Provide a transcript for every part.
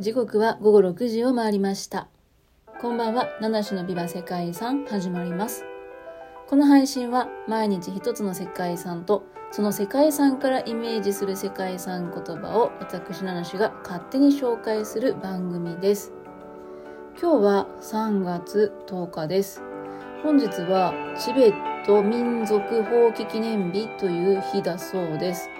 時刻は午後6時を回りました。こんばんは、七種のビバ世界遺産始まります。この配信は毎日一つの世界遺産とその世界遺産からイメージする世界遺産言葉を私七種が勝手に紹介する番組です。今日は3月10日です。本日はチベット民族放棄記念日という日だそうです。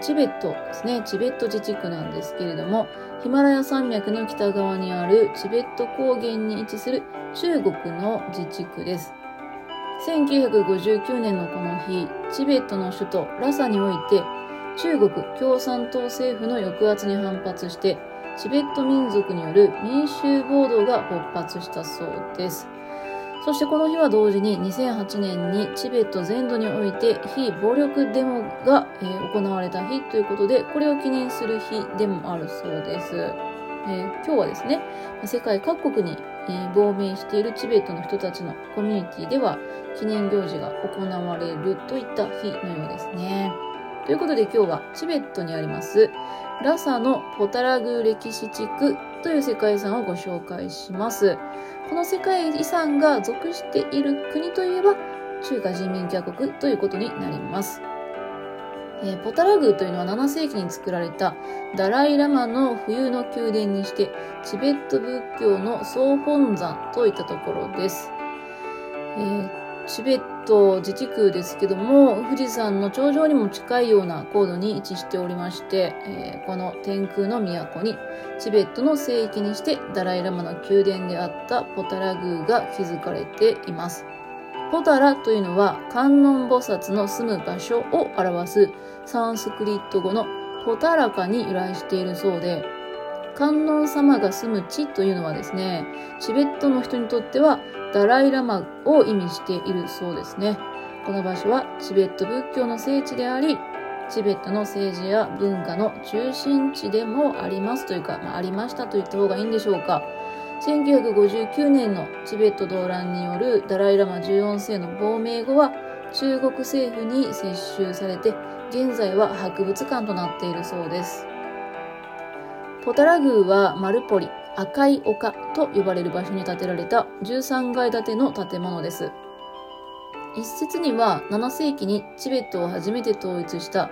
チベットですね。チベット自治区なんですけれども、ヒマラヤ山脈の北側にあるチベット高原に位置する中国の自治区です。1959年のこの日、チベットの首都ラサにおいて、中国共産党政府の抑圧に反発して、チベット民族による民衆暴動が勃発したそうです。そしてこの日は同時に2008年にチベット全土において非暴力デモが、行われた日ということで、これを記念する日でもあるそうです。えー今日はですね、世界各国に、亡命しているチベットの人たちのコミュニティでは記念行事が行われるといった日のようですね。ということで今日はチベットにありますラサのポタラグー歴史地区という世界遺産をご紹介します。この世界遺産が属している国といえば中華人民共和国ということになります。えーポタラ宮というのは7世紀に作られたダライラマの冬の宮殿にしてチベット仏教の総本山といったところです。えーチベット自治区ですけども富士山の頂上にも近いような高度に位置しておりまして、えーこの天空の都にチベットの聖域にしてダライラマの宮殿であったポタラ宮が築かれています。ポタラというのは観音菩薩の住む場所を表すサンスクリット語のポタラカに由来しているそうで、観音様が住む地というのはですね、チベットの人にとってはダライラマを意味しているそうですね。この場所はチベット仏教の聖地であり、チベットの政治や文化の中心地でもありますというか、まあ、ありましたと言った方がいいんでしょうか。1959年のチベット動乱によるダライラマ14世の亡命後は中国政府に接収されて現在は博物館となっているそうです。ポタラ宮はマルポリ赤い丘と呼ばれる場所に建てられた13階建ての建物です。一説には7世紀にチベットを初めて統一した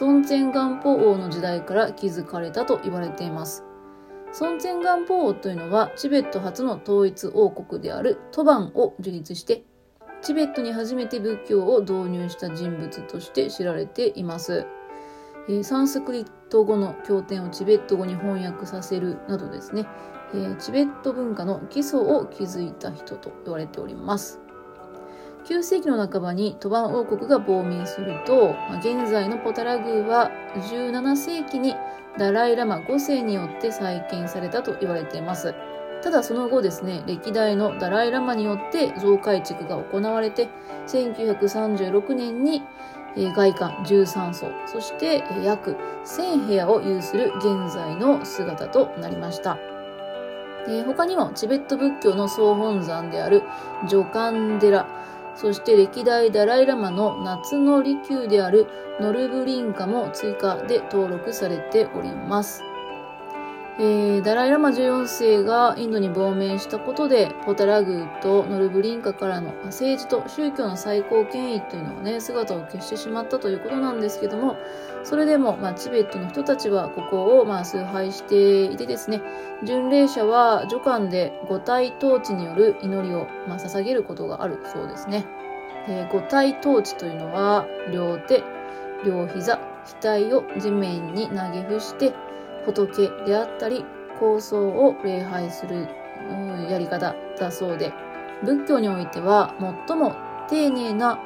孫前元宝王の時代から築かれたと言われています。孫前元宝王というのはチベット初の統一王国であるトバンを樹立してチベットに初めて仏教を導入した人物として知られています。えーサンスクリット語の経典をチベット語に翻訳させるなどですね、えーチベット文化の基礎を築いた人と言われております。9世紀の半ばにトバン王国が亡命すると、現在のポタラ宮は17世紀にダライラマ5世によって再建されたと言われています。ただその後ですね、歴代のダライラマによって増改築が行われて、1936年に外観13層、そして約1000部屋を有する現在の姿となりました。他にもチベット仏教の総本山であるジョカン寺、そして歴代ダライラマの夏の利休であるノルブリンカも追加で登録されております。えーダライラマ14世がインドに亡命したことで、ポタラ宮とノルブリンカからの政治と宗教の最高権威というのはね、姿を消してしまったということなんですけども、それでも、まあ、チベットの人たちはここを、まあ、崇拝していてですね、巡礼者は女官で五体統治による祈りを、まあ、捧げることがあるそうですね。五体統治というのは、両手、両膝、額を地面に投げ伏して、仏であったり、高僧を礼拝するうんやり方だそうで、仏教においては最も丁寧な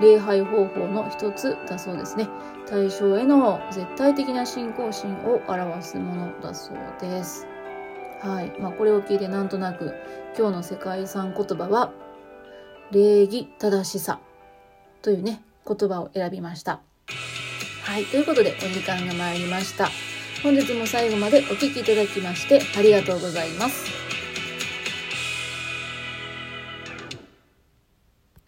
礼拝方法の一つだそうですね。対象への絶対的な信仰心を表すものだそうです。はい。まあ、これを聞いてなんとなく今日の世界遺産言葉は礼儀正しさというね、言葉を選びました。はい。ということでお時間が参りました。本日も最後までお聴きいただきましてありがとうございます。